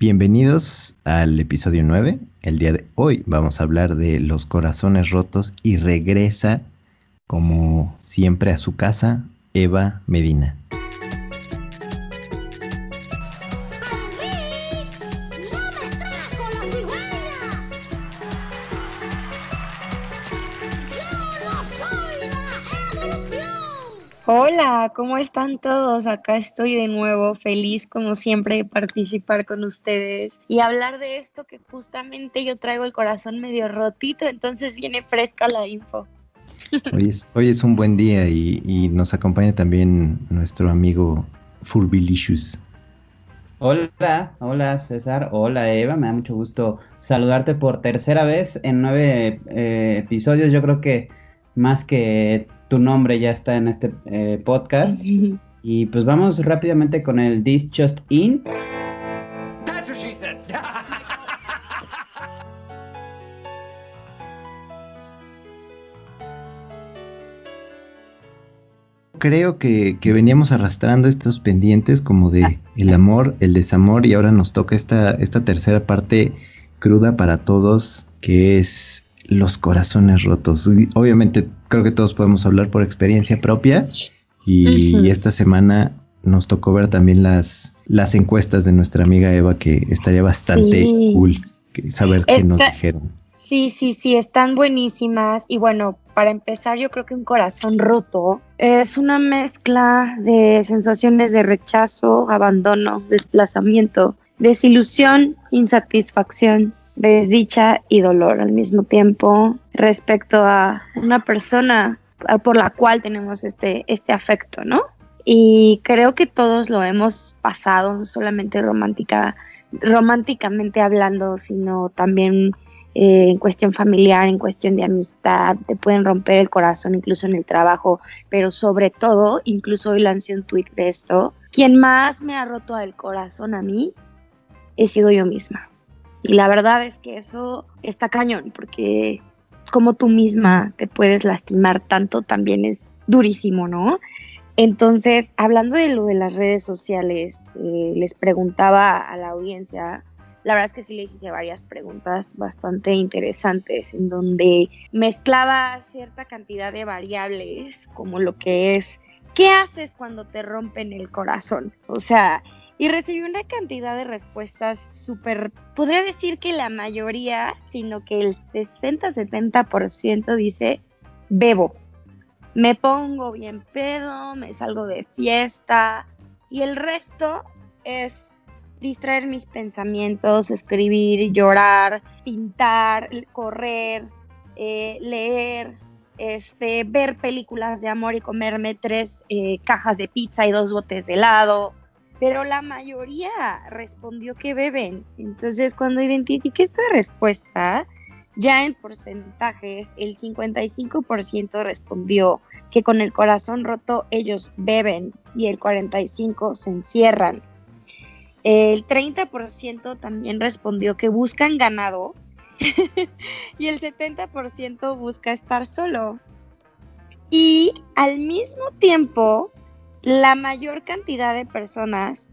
Bienvenidos al episodio 9. El día de hoy vamos a hablar de los corazones rotos y regresa como siempre a su casa Eva Medina. Hola, ¿cómo están todos? Acá estoy de nuevo, feliz como siempre de participar con ustedes y hablar de esto que justamente yo traigo el corazón medio rotito, entonces viene fresca la info. Hoy es, un buen día y, nos acompaña también nuestro amigo Furbilicious. Hola, hola César, hola Eva, me da mucho gusto saludarte por tercera vez en nueve eh, episodios. Yo creo que más que tu nombre ya está en este eh, podcast. y pues vamos rápidamente con el This Just In. Creo que, veníamos arrastrando estos pendientes como de el amor, el desamor y ahora nos toca esta, esta tercera parte cruda para todos que es los corazones rotos. Obviamente creo que todos podemos hablar por experiencia propia. Y, esta semana nos tocó ver también las, las encuestas de nuestra amiga Eva que estaría bastante cool saber qué nos dijeron. Sí, sí, sí, están buenísimas. Y bueno, para empezar yo creo que un corazón roto es una mezcla de sensaciones de rechazo, abandono, desplazamiento, desilusión, insatisfacción, desdicha y dolor al mismo tiempo respecto a una persona por la cual tenemos este, este afecto, ¿no? Y creo que todos lo hemos pasado, no solamente romántica, románticamente hablando, sino también eh, en cuestión familiar, en cuestión de amistad, te pueden romper el corazón incluso en el trabajo, pero sobre todo, incluso hoy lancé un tweet de esto, quien más me ha roto el corazón a mí he sido yo misma. Y la verdad es que eso está cañón, porque como tú misma te puedes lastimar tanto también es durísimo, ¿no? Entonces, hablando de lo de las redes sociales, eh, les preguntaba a la audiencia, la verdad es que sí les hice varias preguntas bastante interesantes en donde mezclaba cierta cantidad de variables, como lo que es, ¿qué haces cuando te rompen el corazón? O sea, y recibí una cantidad de respuestas súper, podría decir que la mayoría, sino que el 60-70% dice, bebo, me pongo bien pedo, me salgo de fiesta y el resto es distraer mis pensamientos, escribir, llorar, pintar, correr, eh, leer, este, ver películas de amor y comerme tres eh, cajas de pizza y dos botes de helado, pero la mayoría respondió que beben. Entonces, cuando identifiqué esta respuesta, ya en porcentajes, el 55% respondió que con el corazón roto ellos beben y el 45% se encierran. El 30% también respondió que buscan ganado y el 70% busca estar solo. Y al mismo tiempo, la mayor cantidad de personas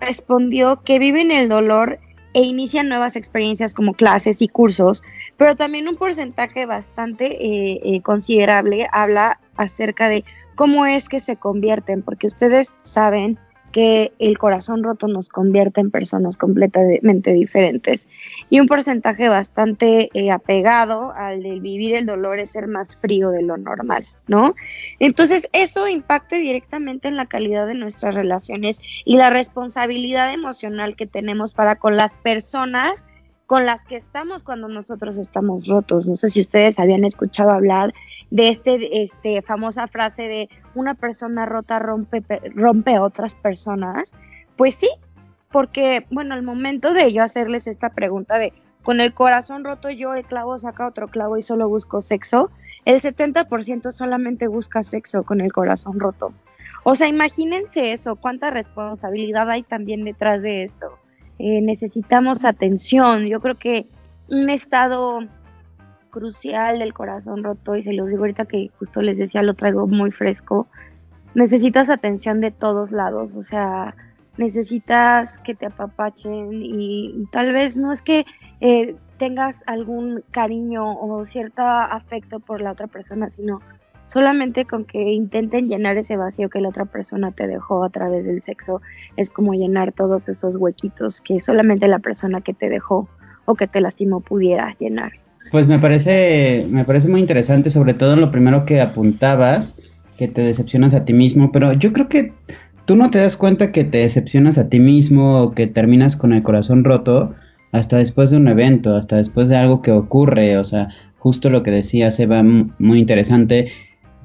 respondió que viven el dolor e inician nuevas experiencias como clases y cursos, pero también un porcentaje bastante eh, eh, considerable habla acerca de cómo es que se convierten, porque ustedes saben que el corazón roto nos convierte en personas completamente diferentes. Y un porcentaje bastante eh, apegado al de vivir el dolor es ser más frío de lo normal, ¿no? Entonces eso impacta directamente en la calidad de nuestras relaciones y la responsabilidad emocional que tenemos para con las personas con las que estamos cuando nosotros estamos rotos. No sé si ustedes habían escuchado hablar de este, este famosa frase de una persona rota rompe, rompe a otras personas. Pues sí, porque, bueno, al momento de yo hacerles esta pregunta de con el corazón roto yo el clavo saca otro clavo y solo busco sexo, el 70% solamente busca sexo con el corazón roto. O sea, imagínense eso, cuánta responsabilidad hay también detrás de esto. Eh, necesitamos atención. Yo creo que un estado crucial del corazón roto, y se los digo ahorita que justo les decía, lo traigo muy fresco, necesitas atención de todos lados, o sea, necesitas que te apapachen y tal vez no es que eh, tengas algún cariño o cierto afecto por la otra persona, sino solamente con que intenten llenar ese vacío que la otra persona te dejó a través del sexo, es como llenar todos esos huequitos que solamente la persona que te dejó o que te lastimó pudiera llenar. Pues me parece, me parece muy interesante, sobre todo lo primero que apuntabas, que te decepcionas a ti mismo, pero yo creo que tú no te das cuenta que te decepcionas a ti mismo o que terminas con el corazón roto hasta después de un evento, hasta después de algo que ocurre, o sea, justo lo que decía Seba, muy interesante,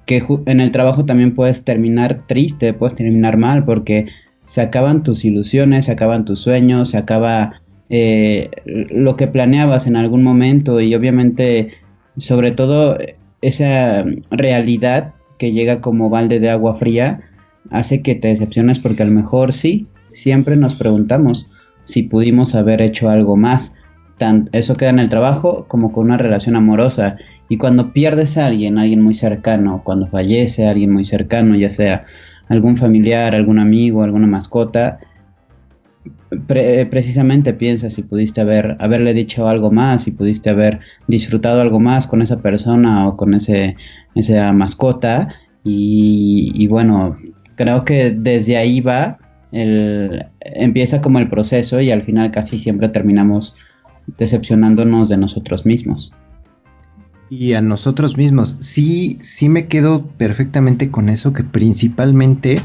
que en el trabajo también puedes terminar triste, puedes terminar mal, porque se acaban tus ilusiones, se acaban tus sueños, se acaba eh, lo que planeabas en algún momento y obviamente sobre todo esa realidad que llega como balde de agua fría hace que te decepciones porque a lo mejor sí, siempre nos preguntamos si pudimos haber hecho algo más. eso queda en el trabajo como con una relación amorosa. Y cuando pierdes a alguien, alguien muy cercano, cuando fallece alguien muy cercano, ya sea algún familiar, algún amigo, alguna mascota, precisamente piensa si pudiste haber, haberle dicho algo más, si pudiste haber disfrutado algo más con esa persona o con ese, esa mascota. Y, bueno, creo que desde ahí va, el, empieza como el proceso y al final casi siempre terminamos decepcionándonos de nosotros mismos. Y a nosotros mismos, sí, sí me quedo perfectamente con eso, que principalmente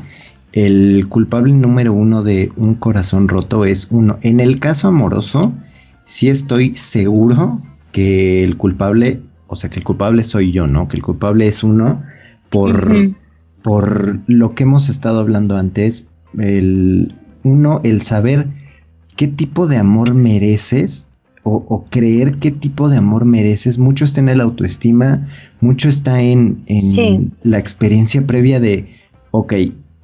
el culpable número uno de un corazón roto es uno. En el caso amoroso, sí estoy seguro que el culpable, o sea, que el culpable soy yo, ¿no? Que el culpable es uno por, por lo que hemos estado hablando antes. El, uno, el saber qué tipo de amor mereces o, creer qué tipo de amor mereces. Mucho está en el autoestima, mucho está en, en la experiencia previa de, ok,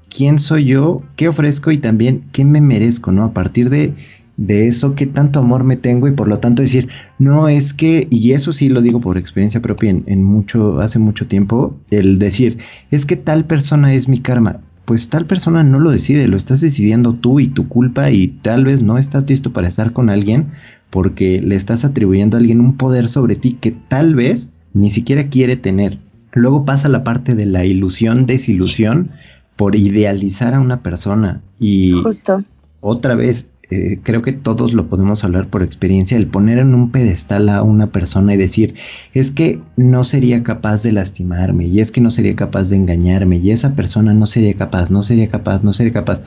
quién soy yo, qué ofrezco y también qué me merezco, ¿no? A partir de, de eso, qué tanto amor me tengo y por lo tanto decir, no es que, y eso sí lo digo por experiencia propia en, mucho, hace mucho tiempo, el decir, es que tal persona es mi karma. Pues tal persona no lo decide, lo estás decidiendo tú y tu culpa y tal vez no estás listo para estar con alguien porque le estás atribuyendo a alguien un poder sobre ti que tal vez ni siquiera quiere tener. Luego pasa la parte de la ilusión, desilusión, por idealizar a una persona y Justo. otra vez eh, creo que todos lo podemos hablar por experiencia, el poner en un pedestal a una persona y decir, es que no sería capaz de lastimarme, y es que no sería capaz de engañarme, y esa persona no sería capaz, no sería capaz, no sería capaz.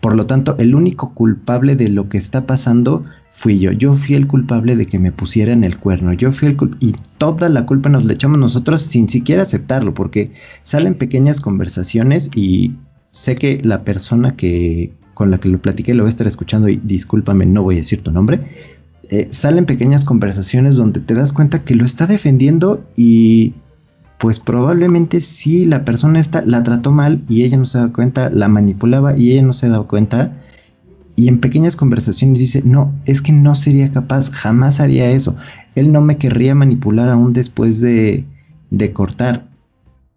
Por lo tanto, el único culpable de lo que está pasando fui yo. Yo fui el culpable de que me pusieran el cuerno. Yo fui el. Y toda la culpa nos la echamos nosotros sin siquiera aceptarlo, porque salen pequeñas conversaciones y sé que la persona que con la que lo platiqué lo va a estar escuchando y discúlpame, no voy a decir tu nombre. Eh, salen pequeñas conversaciones donde te das cuenta que lo está defendiendo y pues probablemente sí la persona esta la trató mal y ella no se da cuenta, la manipulaba y ella no se da cuenta y en pequeñas conversaciones dice, no, es que no sería capaz, jamás haría eso. Él no me querría manipular aún después de, de cortar.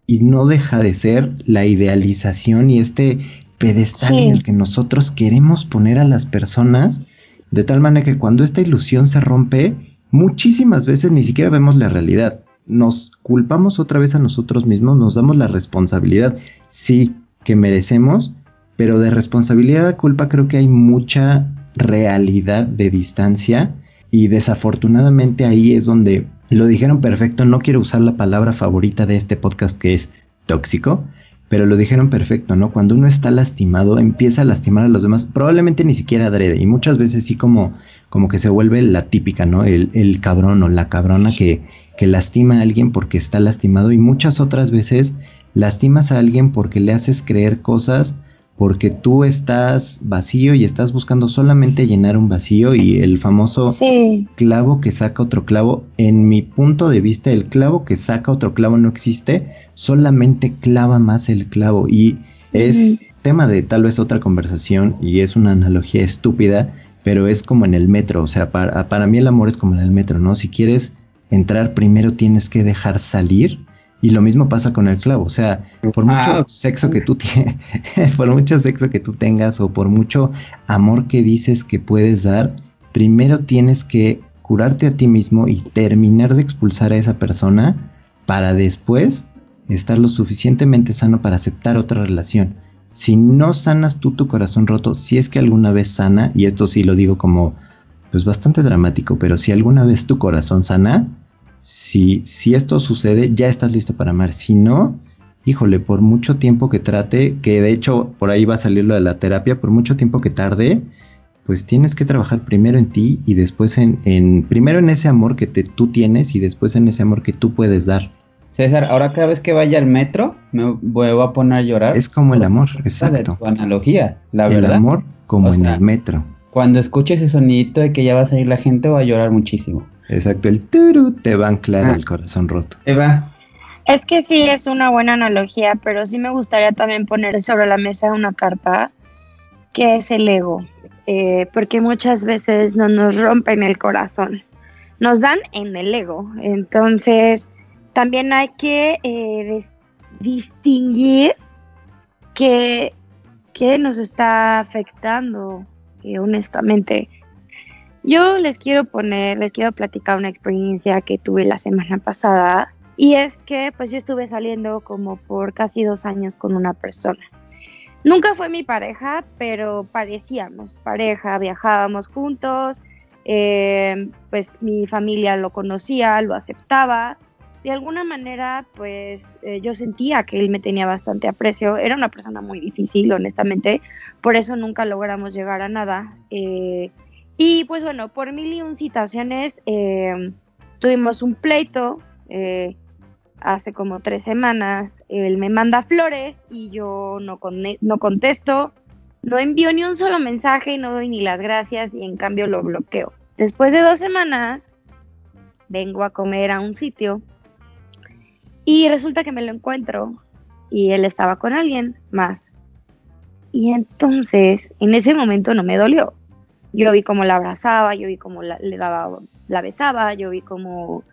Y no deja de ser la idealización y este pedestal en el que nosotros queremos poner a las personas, de tal manera que cuando esta ilusión se rompe, muchísimas veces ni siquiera vemos la realidad. Nos culpamos otra vez a nosotros mismos, nos damos la responsabilidad, sí, que merecemos, pero de responsabilidad a culpa creo que hay mucha realidad de distancia y desafortunadamente ahí es donde lo dijeron perfecto, no quiero usar la palabra favorita de este podcast que es tóxico, pero lo dijeron perfecto, ¿no? Cuando uno está lastimado, empieza a lastimar a los demás, probablemente ni siquiera adrede, y muchas veces sí como, como que se vuelve la típica, ¿no? El, el cabrón o la cabrona que, que lastima a alguien porque está lastimado, y muchas otras veces lastimas a alguien porque le haces creer cosas porque tú estás vacío y estás buscando solamente llenar un vacío y el famoso clavo que saca otro clavo, en mi punto de vista el clavo que saca otro clavo no existe, solamente clava más el clavo y es tema de tal vez otra conversación y es una analogía estúpida, pero es como en el metro, o sea, para, para mí el amor es como en el metro, ¿no? Si quieres entrar primero tienes que dejar salir Y lo mismo pasa con el clavo, o sea, por mucho Ah, sexo que tú por mucho sexo que tú tengas o por mucho amor que dices que puedes dar, primero tienes que curarte a ti mismo y terminar de expulsar a esa persona para después estar lo suficientemente sano para aceptar otra relación. Si no sanas tú tu corazón roto, si es que alguna vez sana, y esto sí lo digo como pues bastante dramático, pero si alguna vez tu corazón sana, si, si esto sucede, ya estás listo para amar. Si no, híjole, por mucho tiempo que trate, que de hecho por ahí va a salir lo de la terapia, por mucho tiempo que tarde, pues tienes que trabajar primero en ti y después en, en primero en ese amor que te, tú tienes y después en ese amor que tú puedes dar. César, ahora cada vez que vaya al metro me voy a poner a llorar. Es como el amor, exacto. Tu analogía, la el verdad. amor como O en sea, el metro. Cuando escuche ese sonidito de que ya va a salir la gente, voy a llorar muchísimo. Exacto, el turu te va a anclar Ah. el corazón roto. Eva, Es que sí es una buena analogía, pero sí me gustaría también poner sobre la mesa una carta que es el ego, eh, porque muchas veces no nos rompen el corazón, nos dan en el ego. Entonces, también hay que eh, distinguir qué, qué nos está afectando, eh, honestamente. Yo les quiero poner, les quiero platicar una experiencia que tuve la semana pasada y es que pues yo estuve saliendo como por casi dos años con una persona. Nunca fue mi pareja, pero parecíamos pareja, viajábamos juntos, eh, pues mi familia lo conocía, lo aceptaba. De alguna manera, pues eh, yo sentía que él me tenía bastante aprecio. Era una persona muy difícil, honestamente. Por eso nunca logramos llegar a nada. Eh, y pues bueno, por mil y un situaciones eh, tuvimos un pleito. eh, hace como tres semanas, él me manda flores y yo no, con- no contesto, no envío ni un solo mensaje, no doy ni las gracias y en cambio lo bloqueo. Después de dos semanas, vengo a comer a un sitio y resulta que me lo encuentro y él estaba con alguien más. Y entonces, en ese momento no me dolió. Yo vi cómo la abrazaba, yo vi cómo la, le daba, la besaba, yo vi cómo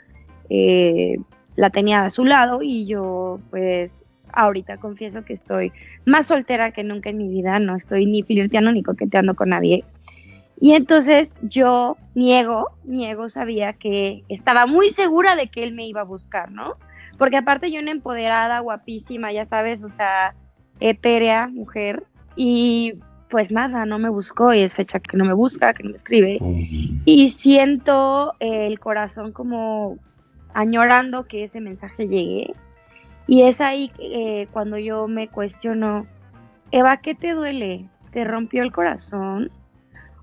eh, la tenía a su lado y yo pues ahorita confieso que estoy más soltera que nunca en mi vida, no estoy ni flirteando ni coqueteando con nadie. Y entonces yo, mi ego, mi ego sabía que estaba muy segura de que él me iba a buscar, ¿no? Porque aparte yo una empoderada, guapísima, ya sabes, o sea, etérea, mujer, y pues nada, no me buscó y es fecha que no me busca, que no me escribe. Pum. Y siento el corazón como añorando que ese mensaje llegue. Y es ahí eh, cuando yo me cuestiono, Eva, ¿qué te duele? ¿Te rompió el corazón?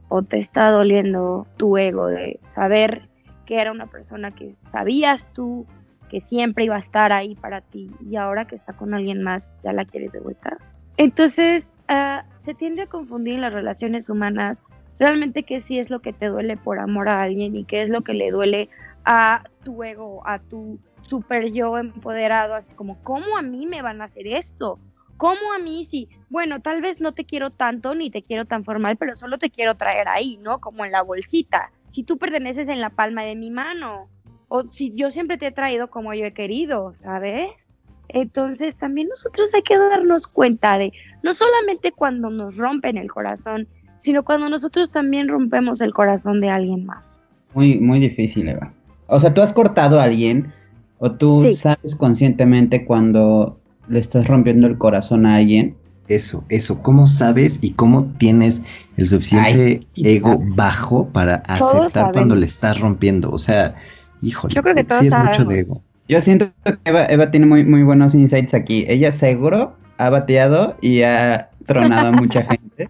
¿O te está doliendo tu ego de saber que era una persona que sabías tú que siempre iba a estar ahí para ti y ahora que está con alguien más ya la quieres de vuelta? Entonces, ah, se tiende a confundir en las relaciones humanas realmente qué sí es lo que te duele por amor a alguien y qué es lo que le duele a tu ego, a tu super yo empoderado, así como, ¿cómo a mí me van a hacer esto? ¿Cómo a mí si, bueno, tal vez no te quiero tanto ni te quiero tan formal, pero solo te quiero traer ahí, ¿no? Como en la bolsita. Si tú perteneces en la palma de mi mano, o si yo siempre te he traído como yo he querido, ¿sabes? Entonces también nosotros hay que darnos cuenta de, no solamente cuando nos rompen el corazón, sino cuando nosotros también rompemos el corazón de alguien más. muy, muy difícil, Eva. O sea, tú has cortado a alguien o tú Sí. sabes conscientemente cuando le estás rompiendo el corazón a alguien. Eso, eso, ¿cómo sabes y cómo tienes el suficiente Ay, ego bajo para aceptar cuando le estás rompiendo? O sea, híjole, Yo creo que todos sí es mucho de ego. Yo siento que Eva, Eva tiene muy, muy buenos insights aquí. Ella seguro ha bateado y ha tronado a mucha gente.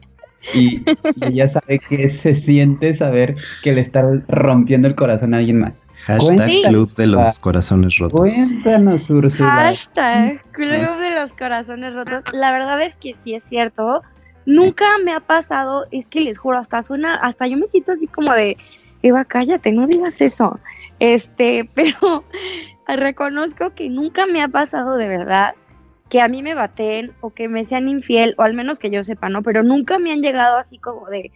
Y, y ella sabe que se siente saber que le está rompiendo el corazón a alguien más. Hashtag Sí. Club de los. Corazones Rotos. Cuéntanos, Úrsula. Hashtag Club de los Corazones Rotos. La verdad es que sí es cierto. Nunca me ha pasado, es que les juro, hasta suena, hasta yo me siento así como de, Eva, cállate, no digas eso. Este, pero reconozco que nunca me ha pasado de verdad que a mí me baten o que me sean infiel, o al menos que yo sepa, ¿no? Pero nunca me han llegado así como de,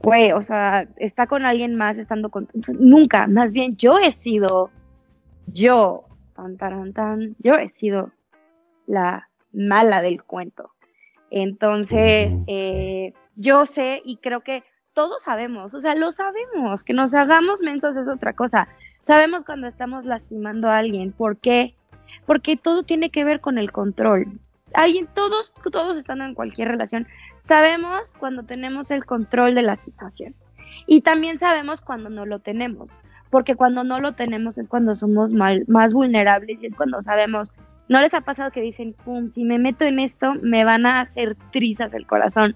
güey, o sea, está con alguien más estando con... Nunca, más bien yo he sido yo tan, tan, tan, yo he sido la mala del cuento. Entonces, eh, yo sé y creo que todos sabemos, o sea, lo sabemos, que nos hagamos mensos es otra cosa. Sabemos cuando estamos lastimando a alguien, ¿por qué? Porque todo tiene que ver con el control. Alguien, todos, todos estando en cualquier relación, sabemos cuando tenemos el control de la situación. Y también sabemos cuando no lo tenemos, porque cuando no lo tenemos es cuando somos más vulnerables y es cuando sabemos, ¿no les ha pasado que dicen, pum, si me meto en esto, me van a hacer trizas el corazón?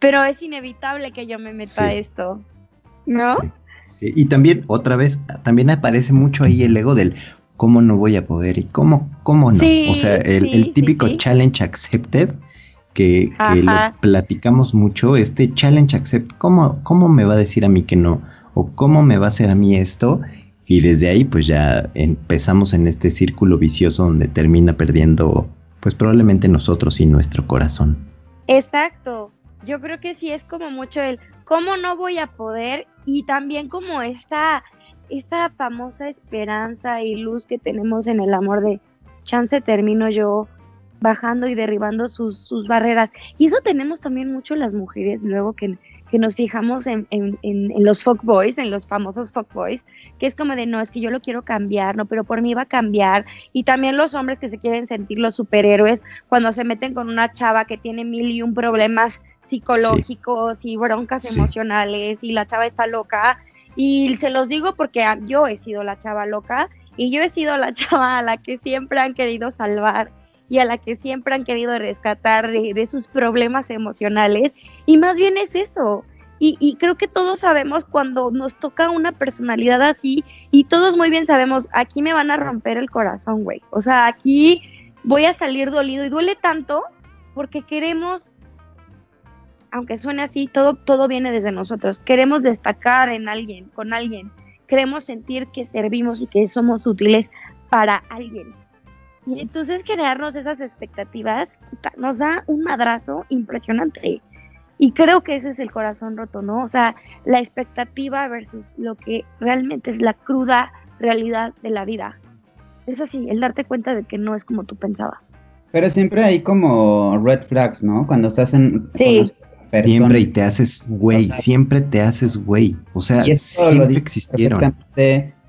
Pero es inevitable que yo me meta a esto, ¿no? Sí, y también, otra vez, también aparece mucho ahí el ego del cómo no voy a poder y cómo, cómo no. o sea, el, típico challenge accepted que, lo platicamos mucho, este challenge accept, ¿cómo, ¿cómo me va a decir a mí que no? ¿O cómo me va a hacer a mí esto? Y desde ahí pues ya empezamos en este círculo vicioso donde termina perdiendo pues probablemente nosotros y nuestro corazón. Exacto, yo creo que sí es como mucho el cómo no voy a poder y también como esta, esta famosa esperanza y luz que tenemos en el amor de chance termino yo bajando y derribando sus, sus barreras. Y eso tenemos también mucho las mujeres, luego que, nos fijamos en, en, en, los boys en los famosos boys que es como de, no, es que yo lo quiero cambiar, no, pero por mí va a cambiar. Y también los hombres que se quieren sentir los superhéroes cuando se meten con una chava que tiene mil y un problemas psicológicos y broncas emocionales y la chava está loca. Y se los digo porque yo he sido la chava loca y yo he sido la chava a la que siempre han querido salvar y a la que siempre han querido rescatar de, sus problemas emocionales. Y más bien es eso. Y, y, creo que todos sabemos cuando nos toca una personalidad así y todos muy bien sabemos, aquí me van a romper el corazón, güey. O sea, aquí voy a salir dolido y duele tanto porque queremos, aunque suene así, todo, todo viene desde nosotros. Queremos destacar en alguien, con alguien. Queremos sentir que servimos y que somos útiles para alguien. Y entonces crearnos esas expectativas nos da un madrazo impresionante. Y creo que ese es el corazón roto, ¿no? O sea, la expectativa versus lo que realmente es la cruda realidad de la vida. Es así, el darte cuenta de que no es como tú pensabas. Pero siempre hay como red flags, ¿no? Cuando estás en... Sí. Siempre y te haces güey, siempre te haces güey. O sea, siempre existieron.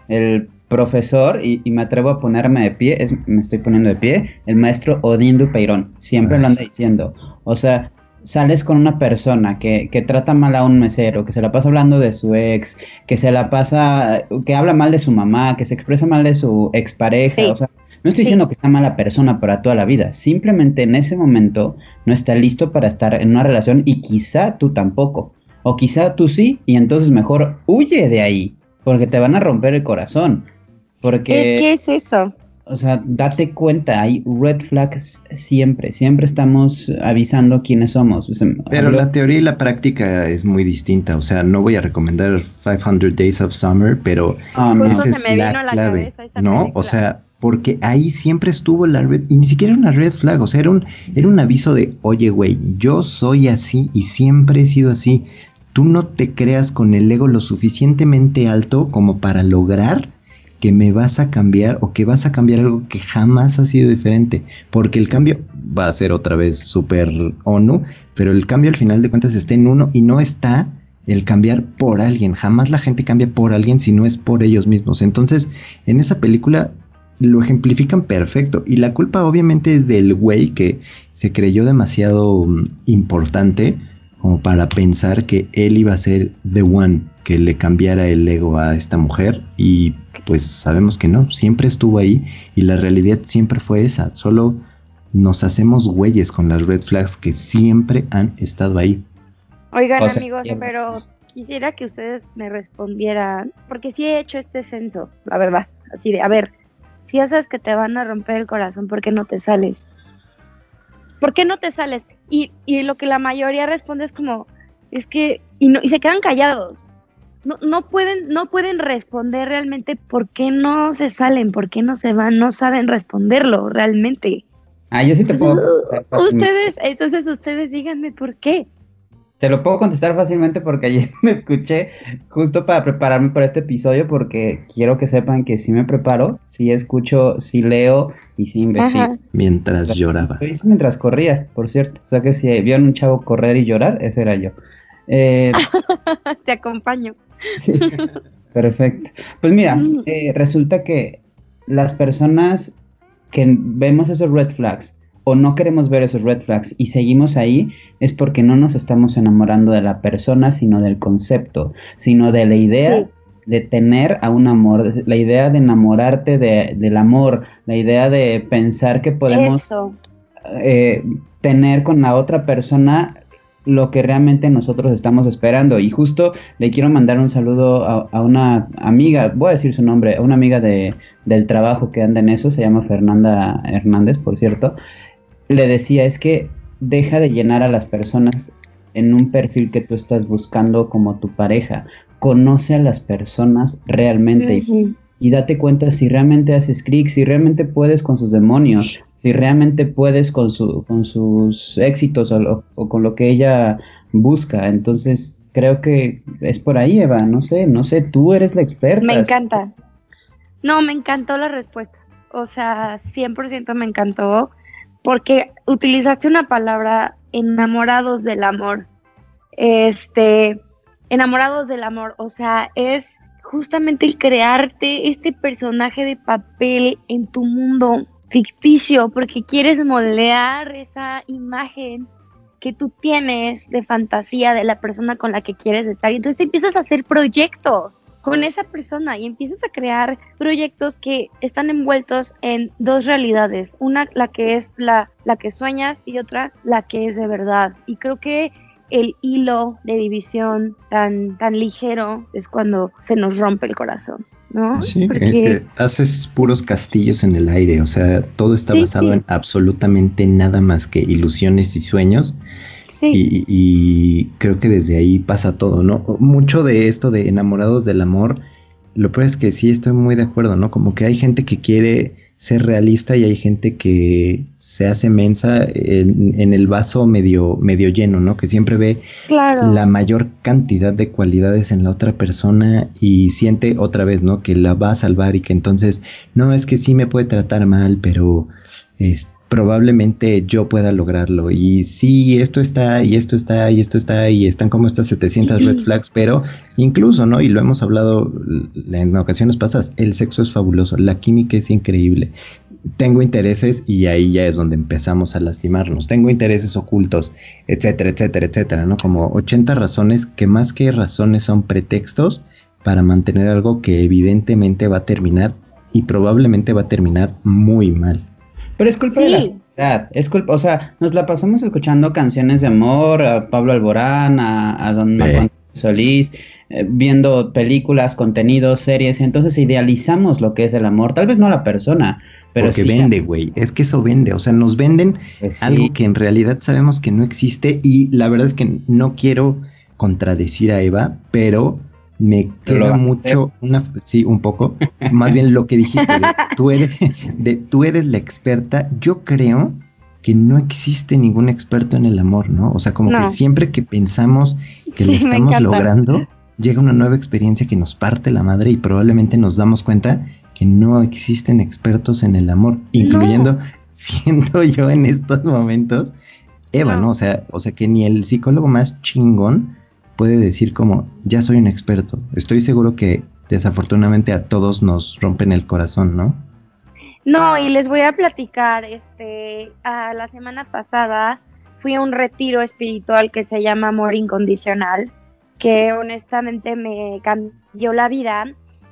El profesor, y, me atrevo a ponerme de pie, es, me estoy poniendo de pie, el maestro Odín Dupeirón, siempre lo anda diciendo. O sea, sales con una persona que, que, trata mal a un mesero, que se la pasa hablando de su ex, que se la pasa, que habla mal de su mamá, que se expresa mal de su expareja, o sea, no estoy diciendo que está mala persona para toda la vida, simplemente en ese momento no está listo para estar en una relación y quizá tú tampoco, o quizá tú sí, y entonces mejor huye de ahí, porque te van a romper el corazón. Porque, ¿Qué, es eso? O sea, date cuenta, hay red flags siempre, siempre estamos avisando quiénes somos. Pero la teoría y la práctica es muy distinta, o sea, no voy a recomendar 500 Days of Summer, pero ah, esa es la clave, ¿no? O sea, porque ahí siempre estuvo la red, y ni siquiera era una red flag, o sea, era un, era un aviso de, oye, güey, yo soy así y siempre he sido así. Tú no te creas con el ego lo suficientemente alto como para lograr que me vas a cambiar o que vas a cambiar algo que jamás ha sido diferente. Porque el cambio va a ser otra vez súper ONU, pero el cambio al final de cuentas está en uno y no está el cambiar por alguien. Jamás la gente cambia por alguien si no es por ellos mismos. Entonces, en esa película lo ejemplifican perfecto. Y la culpa obviamente es del güey que se creyó demasiado mm, importante como para pensar que él iba a ser the one que le cambiara el ego a esta mujer y pues sabemos que no, siempre estuvo ahí y la realidad siempre fue esa, solo nos hacemos güeyes con las red flags que siempre han estado ahí. Oigan amigos, pero quisiera que ustedes me respondieran, porque sí he hecho este censo, la verdad, así de, a ver, si ya sabes que te van a romper el corazón, ¿por qué no te sales? ¿por qué no te sales? Y, y lo que la mayoría responde es como, es que, y, no, y se quedan callados. No, no, pueden, no pueden responder realmente por qué no se salen, por qué no se van, no saben responderlo realmente. Ah, yo sí te puedo. Ustedes, entonces ustedes díganme por qué. Te lo puedo contestar fácilmente porque ayer me escuché justo para prepararme para este episodio porque quiero que sepan que sí me preparo, sí escucho, sí leo y sí investigo. Mientras lloraba. Lo hice mientras corría, por cierto. O sea que si vieron un chavo correr y llorar, ese era yo. Eh, te acompaño. Sí, perfecto. Pues mira, mm. eh, resulta que las personas que vemos esos red flags o no queremos ver esos red flags y seguimos ahí, es porque no nos estamos enamorando de la persona, sino del concepto, sino de la idea de tener a un amor, la idea de enamorarte de, del amor, la idea de pensar que podemos eh, tener con la otra persona lo que realmente nosotros estamos esperando. Y justo le quiero mandar un saludo a, a, una amiga, voy a decir su nombre, a una amiga de, del trabajo que anda en eso, se llama Fernanda Hernández, por cierto le decía, es que deja de llenar a las personas en un perfil que tú estás buscando como tu pareja. Conoce a las personas realmente y, date cuenta si realmente haces clic, si realmente puedes con sus demonios, si realmente puedes con, su, con sus éxitos o, o con lo que ella busca. Entonces, creo que es por ahí, Eva. No sé, no sé, tú eres la experta. Me encanta. No, me encantó la respuesta. O sea, 100% me encantó porque utilizaste una palabra enamorados del amor. Este, enamorados del amor, o sea, es justamente el crearte este personaje de papel en tu mundo ficticio, porque quieres moldear esa imagen que tú tienes de fantasía de la persona con la que quieres estar. Y entonces te empiezas a hacer proyectos con esa persona y empiezas a crear proyectos que están envueltos en dos realidades. Una, la que es la, la que sueñas y otra, la que es de verdad. Y creo que el hilo de división tan, tan ligero es cuando se nos rompe el corazón. ¿no? Sí, Porque... haces puros castillos en el aire, o sea, todo está basado en absolutamente nada más que ilusiones y sueños. Sí. Y, creo que desde ahí pasa todo, ¿no? Mucho de esto de enamorados del amor, lo peor es que sí estoy muy de acuerdo, ¿no? Como que hay gente que quiere ser realista y hay gente que se hace mensa en, el vaso medio, medio lleno, ¿no? Que siempre ve la mayor cantidad de cualidades en la otra persona y siente otra vez, ¿no? Que la va a salvar y que entonces, no, es que sí me puede tratar mal, pero este probablemente yo pueda lograrlo. Y sí, esto está, y esto está, y esto está, y están como estas 700 red flags, pero incluso, ¿no? Y lo hemos hablado en ocasiones pasadas, el sexo es fabuloso, la química es increíble. Tengo intereses y ahí ya es donde empezamos a lastimarnos. Tengo intereses ocultos, etcétera, etcétera, etcétera, ¿no? Como 80 razones que más que razones son pretextos para mantener algo que evidentemente va a terminar y probablemente va a terminar muy mal. Pero es culpa de la sociedad, es culpa, o sea, nos la pasamos escuchando canciones de amor, a Pablo Alborán, a, Don Solís, eh, viendo películas, contenidos, series, entonces idealizamos lo que es el amor, tal vez no a la persona, pero Porque vende, güey, es que eso vende, o sea, nos venden pues algo que en realidad sabemos que no existe y la verdad es que no quiero contradecir a Eva, pero me queda mucho una sí un poco. Más bien lo que dijiste tú eres de tú eres la experta yo creo que no existe ningún experto en el amor no o sea como que siempre que pensamos que lo estamos logrando llega una nueva experiencia que nos parte la madre y probablemente nos damos cuenta que no existen expertos en el amor incluyendo siendo yo en estos momentos Eva no o sea o sea que ni el psicólogo más chingón puede decir como, ya soy un experto. Estoy seguro que desafortunadamente a todos nos rompen el corazón, ¿no? No, y les voy a platicar, este, a la semana pasada fui a un retiro espiritual que se llama Amor Incondicional, que honestamente me cambió la vida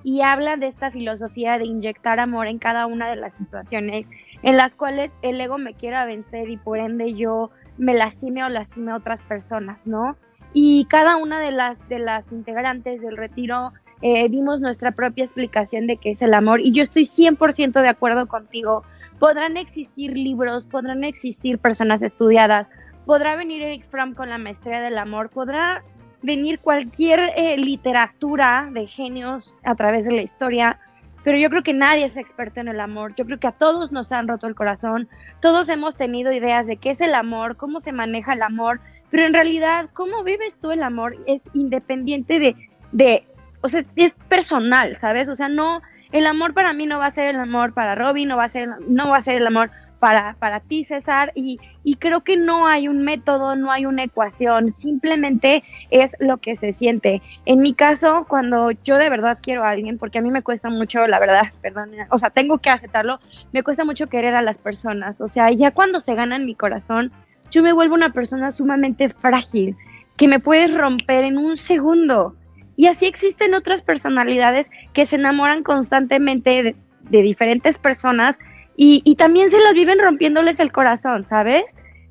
y habla de esta filosofía de inyectar amor en cada una de las situaciones en las cuales el ego me quiera vencer y por ende yo me lastime o lastime a otras personas, ¿no? Y cada una de las, de las integrantes del retiro eh, dimos nuestra propia explicación de qué es el amor y yo estoy 100% de acuerdo contigo. Podrán existir libros, podrán existir personas estudiadas, podrá venir Eric Fromm con la maestría del amor, podrá venir cualquier eh, literatura de genios a través de la historia, pero yo creo que nadie es experto en el amor. Yo creo que a todos nos han roto el corazón, todos hemos tenido ideas de qué es el amor, cómo se maneja el amor, pero en realidad cómo vives tú el amor es independiente de, de, o sea, es personal, ¿sabes? O sea, no, el amor para mí no va a ser el amor para Robin, no va a ser, no va a ser el amor para, para ti, César, y, y creo que no hay un método, no hay una ecuación, simplemente es lo que se siente. En mi caso, cuando yo de verdad quiero a alguien, porque a mí me cuesta mucho, la verdad, perdón, o sea, tengo que aceptarlo, me cuesta mucho querer a las personas, o sea, ya cuando se gana en mi corazón, yo me vuelvo una persona sumamente frágil, que me puedes romper en un segundo. Y así existen otras personalidades que se enamoran constantemente de, diferentes personas y, también se las viven rompiéndoles el corazón, ¿sabes?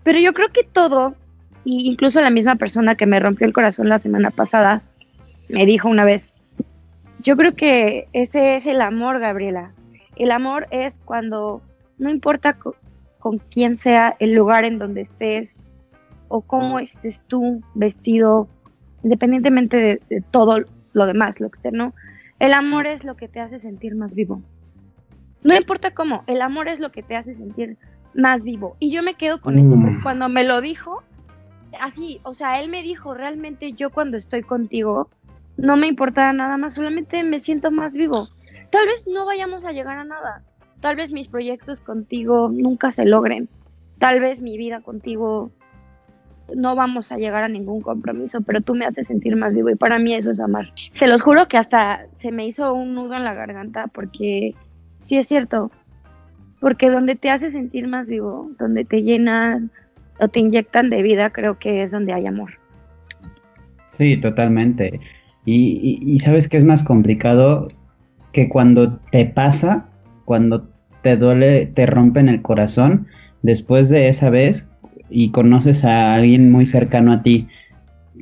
Pero yo creo que todo, incluso la misma persona que me rompió el corazón la semana pasada, me dijo una vez, yo creo que ese es el amor, Gabriela. El amor es cuando no importa con quién sea el lugar en donde estés o cómo estés tú vestido, independientemente de, de todo lo demás, lo externo, el amor es lo que te hace sentir más vivo. No importa cómo, el amor es lo que te hace sentir más vivo. Y yo me quedo con eso mm. cuando me lo dijo, así, o sea, él me dijo, realmente yo cuando estoy contigo, no me importa nada más, solamente me siento más vivo. Tal vez no vayamos a llegar a nada, tal vez mis proyectos contigo nunca se logren, tal vez mi vida contigo no vamos a llegar a ningún compromiso, pero tú me haces sentir más vivo y para mí eso es amar. Se los juro que hasta se me hizo un nudo en la garganta porque sí es cierto, porque donde te hace sentir más vivo, donde te llenan o te inyectan de vida, creo que es donde hay amor. Sí, totalmente. Y, sabes que es más complicado que cuando te pasa, cuando te duele, te rompen el corazón, después de esa vez y conoces a alguien muy cercano a ti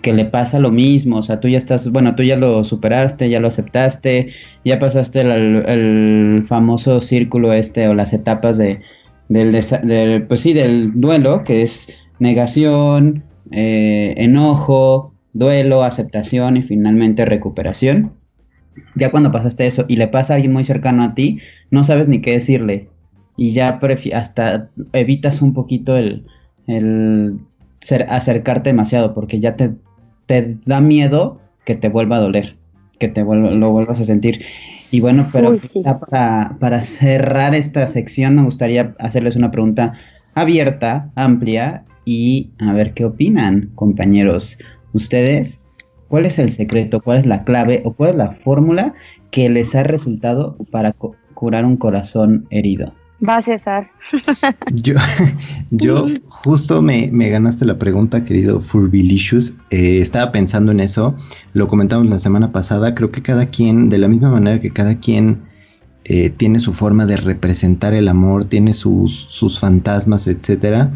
que le pasa lo mismo, o sea, tú ya estás, bueno, tú ya lo superaste, ya lo aceptaste, ya pasaste el, famoso círculo este o las etapas de, del, pues sí, del duelo, que es negación, eh, enojo, duelo, aceptación y finalmente recuperación. Ya cuando pasaste eso y le pasa a alguien muy cercano a ti, no sabes ni qué decirle y ya hasta evitas un poquito el, el ser, acercarte demasiado porque ya te, te da miedo que te vuelva a doler, que te lo vuelvas a sentir. Y bueno, pero para, para cerrar esta sección me gustaría hacerles una pregunta abierta, amplia y a ver qué opinan, compañeros. Ustedes, ¿cuál es el secreto, cuál es la clave o cuál es la fórmula que les ha resultado para curar un corazón herido? Va, César. yo, yo justo me, ganaste la pregunta, querido Furbilicious. Eh, estaba pensando en eso. Lo comentamos la semana pasada. Creo que cada quien, de la misma manera que cada quien eh, tiene su forma de representar el amor, tiene sus, sus fantasmas, etcétera.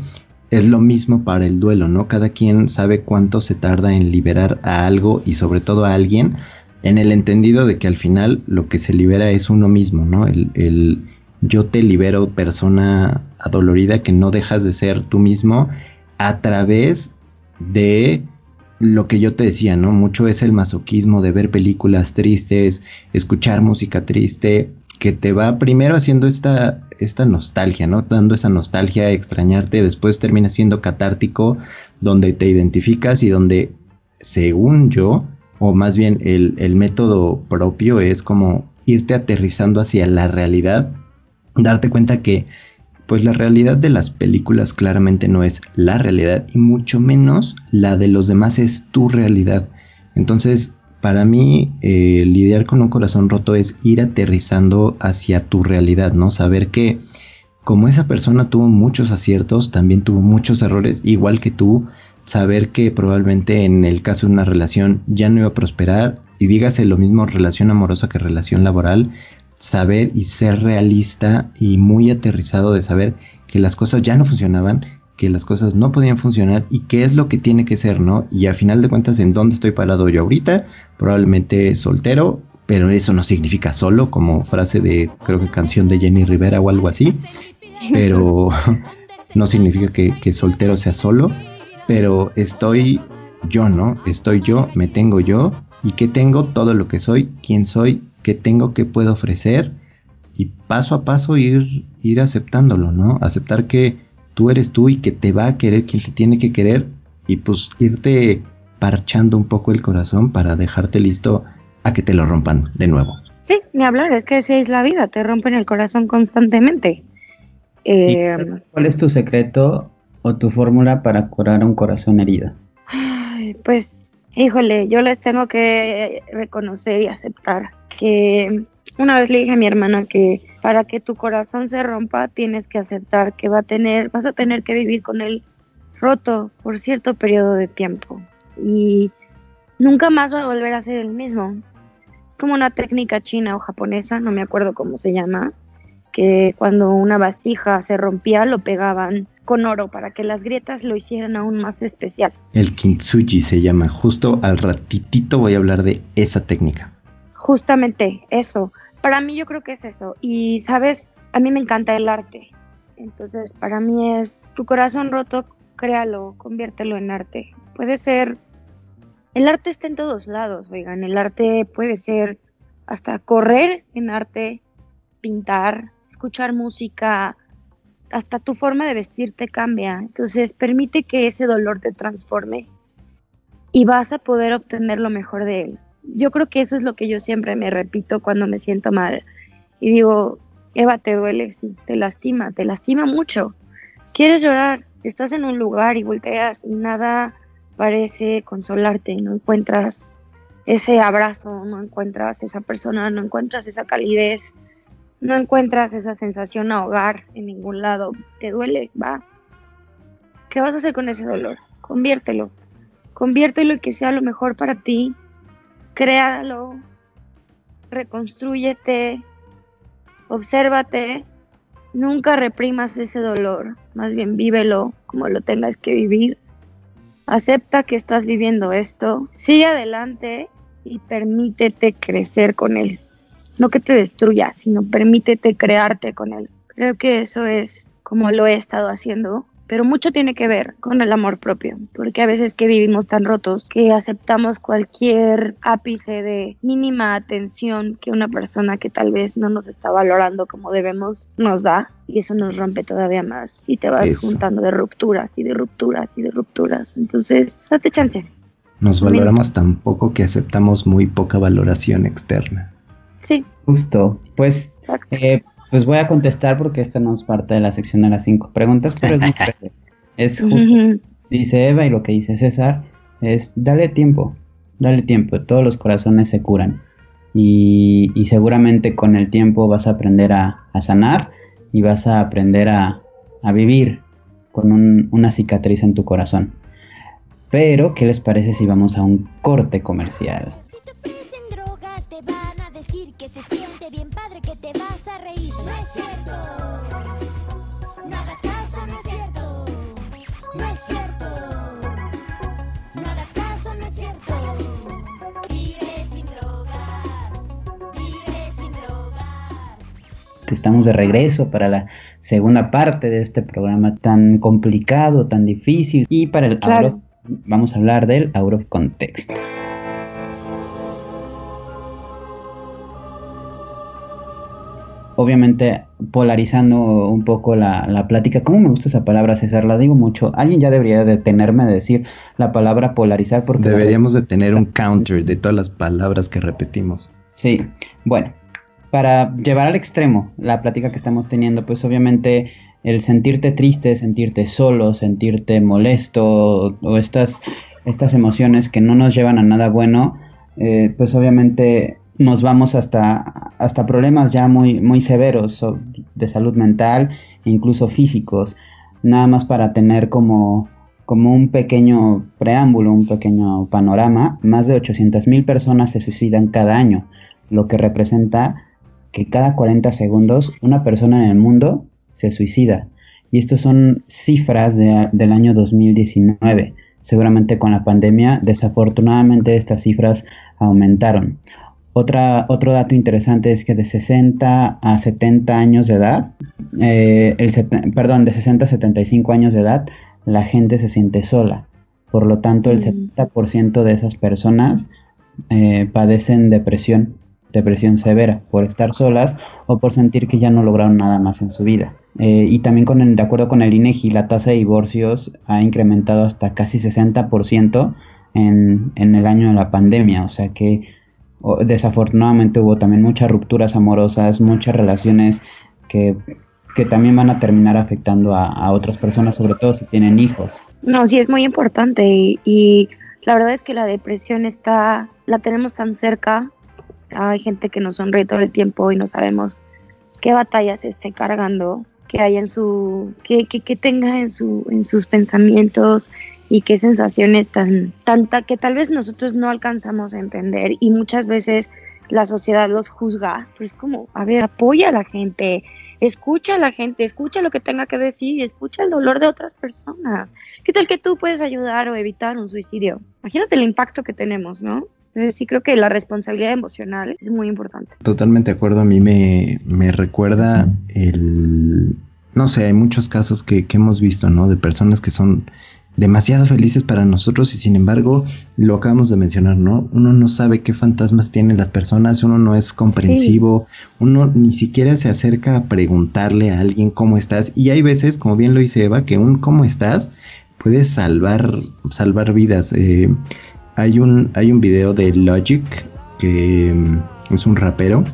Es lo mismo para el duelo, ¿no? Cada quien sabe cuánto se tarda en liberar a algo y sobre todo a alguien, en el entendido de que al final lo que se libera es uno mismo, ¿no? el, yo te libero persona adolorida que no dejas de ser tú mismo a través de lo que yo te decía, ¿no? Mucho es el masoquismo de ver películas tristes, escuchar música triste, que te va primero haciendo esta, esta nostalgia, ¿no? Dando esa nostalgia, extrañarte, después termina siendo catártico, donde te identificas y donde, según yo, o más bien el, el método propio es como irte aterrizando hacia la realidad darte cuenta que pues la realidad de las películas claramente no es la realidad y mucho menos la de los demás es tu realidad. Entonces, para mí, eh, lidiar con un corazón roto es ir aterrizando hacia tu realidad, ¿no? Saber que como esa persona tuvo muchos aciertos, también tuvo muchos errores, igual que tú, saber que probablemente en el caso de una relación ya no iba a prosperar, y dígase lo mismo relación amorosa que relación laboral, saber y ser realista y muy aterrizado de saber que las cosas ya no funcionaban, que las cosas no podían funcionar y qué es lo que tiene que ser, ¿no? Y a final de cuentas, ¿en dónde estoy parado yo ahorita? Probablemente soltero, pero eso no significa solo, como frase de, creo que canción de Jenny Rivera o algo así, pero no significa que, que soltero sea solo, pero estoy yo, ¿no? Estoy yo, me tengo yo y que tengo todo lo que soy, quién soy que tengo, que puedo ofrecer y paso a paso ir, ir aceptándolo, ¿no? Aceptar que tú eres tú y que te va a querer quien te tiene que querer y pues irte parchando un poco el corazón para dejarte listo a que te lo rompan de nuevo. Sí, ni hablar, es que así es la vida, te rompen el corazón constantemente. Eh, ¿Cuál es tu secreto o tu fórmula para curar un corazón herido? Pues, híjole, yo les tengo que reconocer y aceptar que una vez le dije a mi hermana que para que tu corazón se rompa tienes que aceptar que va a tener, vas a tener que vivir con él roto por cierto periodo de tiempo y nunca más va a volver a ser el mismo. Es como una técnica china o japonesa, no me acuerdo cómo se llama, que cuando una vasija se rompía lo pegaban con oro para que las grietas lo hicieran aún más especial. El kintsugi se llama, justo al ratitito voy a hablar de esa técnica. Justamente eso, para mí yo creo que es eso. Y sabes, a mí me encanta el arte. Entonces, para mí es tu corazón roto, créalo, conviértelo en arte. Puede ser, el arte está en todos lados, oigan, el arte puede ser hasta correr en arte, pintar, escuchar música, hasta tu forma de vestirte cambia. Entonces, permite que ese dolor te transforme y vas a poder obtener lo mejor de él. Yo creo que eso es lo que yo siempre me repito cuando me siento mal. Y digo, Eva, te duele, sí, te lastima, te lastima mucho. Quieres llorar, estás en un lugar y volteas y nada parece consolarte, no encuentras ese abrazo, no encuentras esa persona, no encuentras esa calidez, no encuentras esa sensación a hogar en ningún lado, te duele, va. ¿Qué vas a hacer con ese dolor? Conviértelo, conviértelo y que sea lo mejor para ti, créalo, reconstrúyete, obsérvate Nunca reprimas ese dolor, más bien vívelo como lo tengas que vivir. Acepta que estás viviendo esto, sigue adelante y permítete crecer con él. No que te destruya, sino permítete crearte con él. Creo que eso es como lo he estado haciendo pero mucho tiene que ver con el amor propio, porque a veces que vivimos tan rotos que aceptamos cualquier ápice de mínima atención que una persona que tal vez no nos está valorando como debemos nos da y eso nos rompe todavía más y te vas juntando de rupturas y de rupturas y de rupturas. Entonces, date chance. Nos valoramos tan poco que aceptamos muy poca valoración externa. Sí. Justo. Pues eh, pues voy a contestar porque esta no es parte de la sección de las cinco preguntas, pero es, es justo. Dice Eva y lo que dice César es dale tiempo, dale tiempo, todos los corazones se curan. Y, seguramente con el tiempo vas a aprender a, sanar y vas a aprender a, vivir con una cicatriz en tu corazón. Pero, ¿qué les parece si vamos a un corte comercial? que se siente bien padre, que te vas a reír. No es cierto. No hagas caso, no es cierto. No es cierto. No hagas caso, no es cierto. Vive sin drogas. Vive sin drogas. Estamos de regreso para la segunda parte de este programa tan complicado, tan difícil. Y para el claro. vamos a hablar del out of context. Obviamente polarizando un poco la, plática. ¿Cómo me gusta esa palabra, César? La digo mucho. Alguien ya debería detenerme de decir la palabra polarizar porque... Deberíamos de tener un counter de todas las palabras que repetimos. Sí, bueno, para llevar al extremo la plática que estamos teniendo, pues obviamente el sentirte triste, sentirte solo, sentirte molesto o estas, estas emociones que no nos llevan a nada bueno, eh, pues obviamente nos vamos hasta, hasta problemas ya muy, muy severos de salud mental e incluso físicos, nada más para tener como, como un pequeño preámbulo, un pequeño panorama, más de 800 mil personas se suicidan cada año, lo que representa que cada 40 segundos una persona en el mundo se suicida. Y estas son cifras del año 2019. Seguramente con la pandemia, desafortunadamente estas cifras aumentaron. Otra, otro dato interesante es que de 60 a 70 años de edad, eh, el perdón, de 60 a 75 años de edad, la gente se siente sola. Por lo tanto, el 70% mm. de esas personas eh, padecen depresión, depresión severa, por estar solas o por sentir que ya no lograron nada más en su vida. eh, y también con el, de acuerdo con el INEGI, la tasa de divorcios ha incrementado hasta casi 60% en, en el año de la pandemia. O sea que desafortunadamente hubo también muchas rupturas amorosas, muchas relaciones que, también van a terminar afectando a, otras personas, sobre todo si tienen hijos. No, sí es muy importante y, y la verdad es que la depresión está, la tenemos tan cerca. Hay gente que nos sonríe todo el tiempo y no sabemos qué batallas esté cargando, que hay en su, que, que, tenga en su, en sus pensamientos y qué sensaciones tan, tanta que tal vez nosotros no alcanzamos a entender y muchas veces la sociedad los juzga, pero es como, a ver, apoya a la gente, escucha a la gente, escucha lo que tenga que decir, escucha el dolor de otras personas. ¿Qué tal que tú puedes ayudar o evitar un suicidio? Imagínate el impacto que tenemos, ¿no? Entonces sí creo que la responsabilidad emocional es muy importante. Totalmente de acuerdo, a mí me, me recuerda el... No sé, hay muchos casos que, que hemos visto, ¿no? De personas que son demasiado felices para nosotros y sin embargo lo acabamos de mencionar, ¿no? Uno no sabe qué fantasmas tienen las personas, uno no es comprensivo, uno ni siquiera se acerca a preguntarle a alguien cómo estás y hay veces, como bien lo dice Eva, que un cómo estás puede salvar salvar vidas. Eh, hay un hay un video de Logic que mm, es un rapero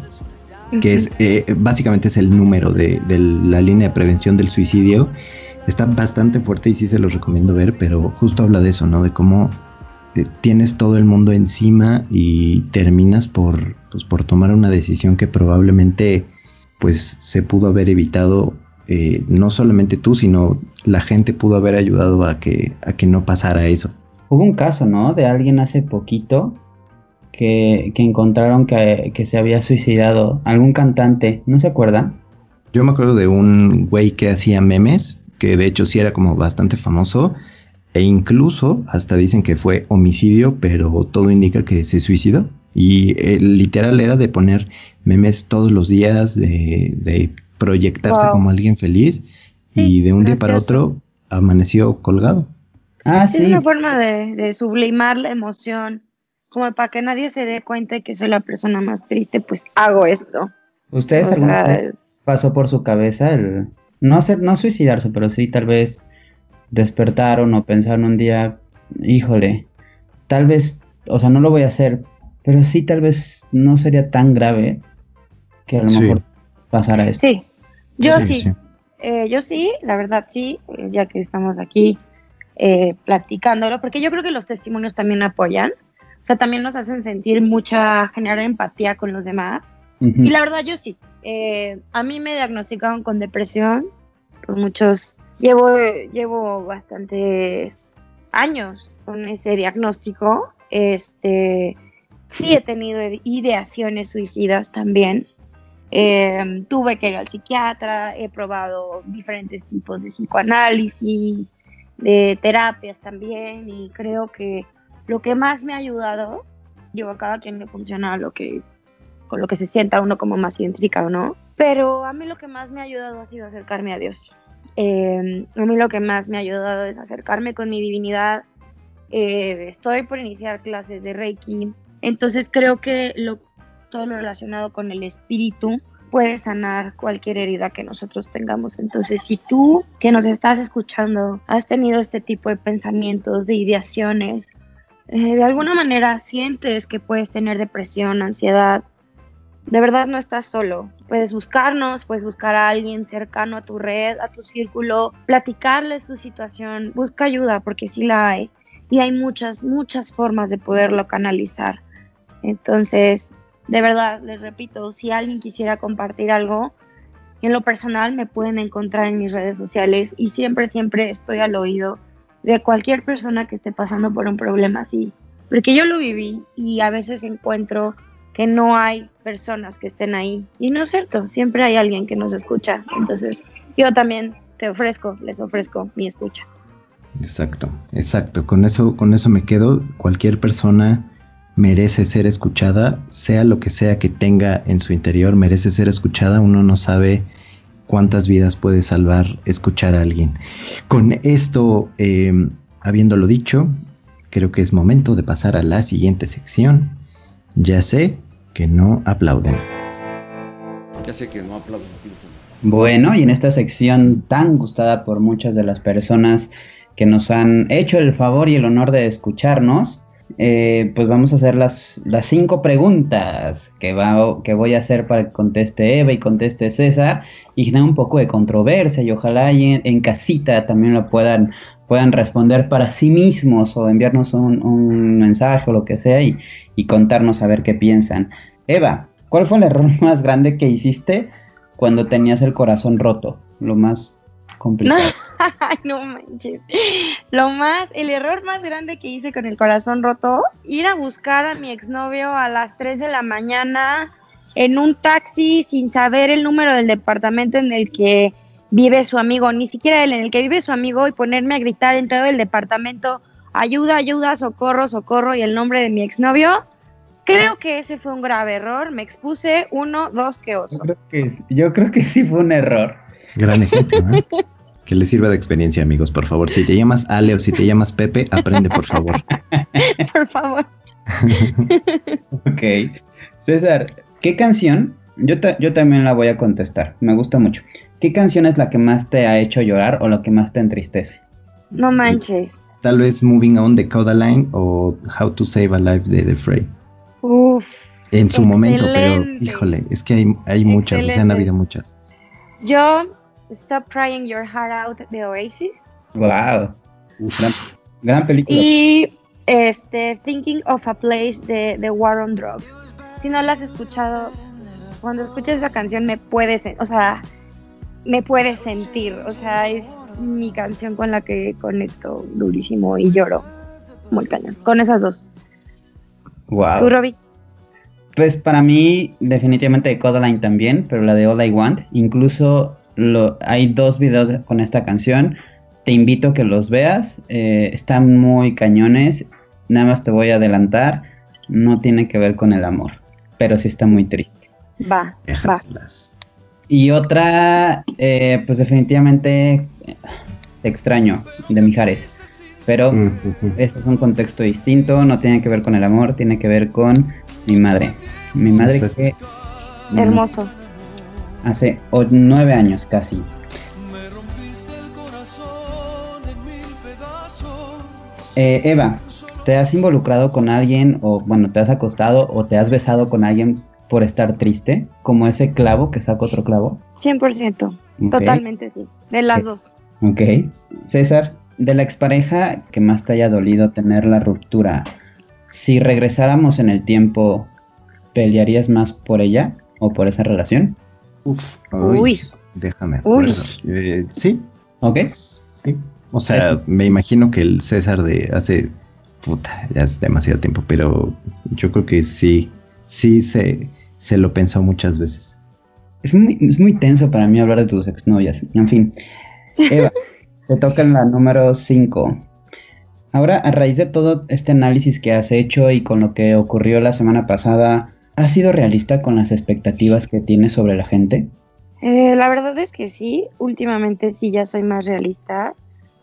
que es eh, básicamente es el número de, de la línea de prevención del suicidio Está bastante fuerte y sí se los recomiendo ver, pero justo habla de eso, ¿no? De cómo eh, tienes todo el mundo encima y terminas por, pues, por tomar una decisión que probablemente pues se pudo haber evitado eh, no solamente tú, sino la gente pudo haber ayudado a que, a que no pasara eso. Hubo un caso, ¿no? De alguien hace poquito que, que encontraron que, que, se había suicidado. Algún cantante, ¿no se acuerdan? Yo me acuerdo de un güey que hacía memes que de hecho sí era como bastante famoso, e incluso hasta dicen que fue homicidio, pero todo indica que se suicidó. Y el literal era de poner memes todos los días, de, proyectarse como alguien feliz, y de un día para otro amaneció colgado. Ah, sí. Es una forma de, sublimar la emoción, como para que nadie se dé cuenta de que soy la persona más triste, pues hago esto. ¿Ustedes pasó por su cabeza el, no hacer, no suicidarse, pero sí tal vez despertaron o pensaron un día, híjole, tal vez, o sea, no lo voy a hacer, pero sí tal vez no sería tan grave que a lo mejor pasara esto. Sí, yo sí, eh, yo sí, la verdad sí, eh, ya que estamos aquí eh, platicándolo, porque yo creo que los testimonios también apoyan, o sea, también nos hacen sentir mucha, generar empatía con los demás. Y la verdad yo sí, eh, a mí me diagnosticaron con depresión por muchos, llevo, llevo bastantes años con ese diagnóstico. Este, sí he tenido ideaciones suicidas también. Eh, tuve que ir al psiquiatra, he probado diferentes tipos de psicoanálisis, de terapias también, y creo que lo que más me ha ayudado, yo a cada quien le funciona lo que con lo que se sienta uno como más identificado, ¿no? Pero a mí lo que más me ha ayudado ha sido acercarme a Dios. Eh, a mí lo que más me ha ayudado es acercarme con mi divinidad. Eh, estoy por iniciar clases de Reiki, entonces creo que lo, todo lo relacionado con el espíritu puede sanar cualquier herida que nosotros tengamos. Entonces, si tú que nos estás escuchando has tenido este tipo de pensamientos, de ideaciones, eh, de alguna manera sientes que puedes tener depresión, ansiedad, de verdad no estás solo. Puedes buscarnos, puedes buscar a alguien cercano a tu red, a tu círculo, platicarles tu situación, busca ayuda porque sí la hay. Y hay muchas, muchas formas de poderlo canalizar. Entonces, de verdad, les repito, si alguien quisiera compartir algo, en lo personal me pueden encontrar en mis redes sociales y siempre, siempre estoy al oído de cualquier persona que esté pasando por un problema así. Porque yo lo viví y a veces encuentro que no hay personas que estén ahí. Y no es cierto, siempre hay alguien que nos escucha. Entonces, yo también te ofrezco, les ofrezco mi escucha. Exacto, exacto. Con eso, con eso me quedo. Cualquier persona merece ser escuchada, sea lo que sea que tenga en su interior, merece ser escuchada. Uno no sabe cuántas vidas puede salvar escuchar a alguien. Con esto, eh, habiéndolo dicho, creo que es momento de pasar a la siguiente sección. Ya sé que no aplauden. Ya sé que no aplaudo. Bueno, y en esta sección tan gustada por muchas de las personas que nos han hecho el favor y el honor de escucharnos, eh, pues vamos a hacer las, las cinco preguntas que, va, que voy a hacer para que conteste Eva y conteste César y genera un poco de controversia y ojalá en, en, casita también lo puedan, puedan responder para sí mismos o enviarnos un, un mensaje o lo que sea y, y contarnos a ver qué piensan. Eva, ¿cuál fue el error más grande que hiciste cuando tenías el corazón roto? Lo más complicado. no manches. Lo más, el error más grande que hice con el corazón roto, ir a buscar a mi exnovio a las 3 de la mañana en un taxi sin saber el número del departamento en el que vive su amigo, ni siquiera él, en el que vive su amigo y ponerme a gritar en todo el departamento, ayuda, ayuda, socorro, socorro y el nombre de mi exnovio. Creo que ese fue un grave error. Me expuse uno, dos, que oso. Yo creo que, yo creo que sí fue un error. Gran ejemplo, ¿eh? Que les sirva de experiencia, amigos, por favor. Si te llamas Ale o si te llamas Pepe, aprende, por favor. por favor. ok. César, ¿qué canción? Yo, ta yo también la voy a contestar. Me gusta mucho. ¿Qué canción es la que más te ha hecho llorar o la que más te entristece? No manches. Tal vez Moving On de Codaline o How to Save a Life de The Fray. Uf. En su excelente. momento, pero híjole, es que hay, hay muchas, o sea, han habido muchas. Yo Stop Crying Your Heart Out de Oasis. Wow. Gran, gran, película. Y este Thinking of a Place de, de War on Drugs. Si no la has escuchado, cuando escuches esa canción me puedes, o sea, me puedes sentir, o sea, es mi canción con la que conecto durísimo y lloro muy cañón. Con esas dos. Wow. ¿Tú, Robbie? Pues para mí, definitivamente de Codaline también, pero la de All I Want. Incluso lo, hay dos videos con esta canción. Te invito a que los veas. Eh, están muy cañones. Nada más te voy a adelantar. No tiene que ver con el amor. Pero sí está muy triste. Va, va. Y otra, eh, pues definitivamente Te extraño, de Mijares. Pero Mm, este es un contexto distinto. No tiene que ver con el amor. Tiene que ver con mi madre. Mi madre Exacto. que Hermoso. hace o- nueve años casi. Eh, Eva, ¿te has involucrado con alguien o bueno, te has acostado o te has besado con alguien por estar triste? Como ese clavo que saca otro clavo. 100%. Ok, Totalmente sí. De las dos. Ok. César, de la expareja que más te haya dolido tener la ruptura, si regresáramos en el tiempo, ¿pelearías más por ella o por esa relación? Uf, Uy. Déjame Uy. Eh, sí, ¿Ok? sí. O sea, me imagino que el César de hace. Puta, ya es demasiado tiempo, pero yo creo que sí, sí se, se lo pensó muchas veces. Es muy, es muy tenso para mí hablar de tus exnovias. En fin. Eva, te toca en la número 5. Ahora, a raíz de todo este análisis que has hecho y con lo que ocurrió la semana pasada, ¿has sido realista con las expectativas que tienes sobre la gente? Eh, la verdad es que sí, últimamente sí ya soy más realista.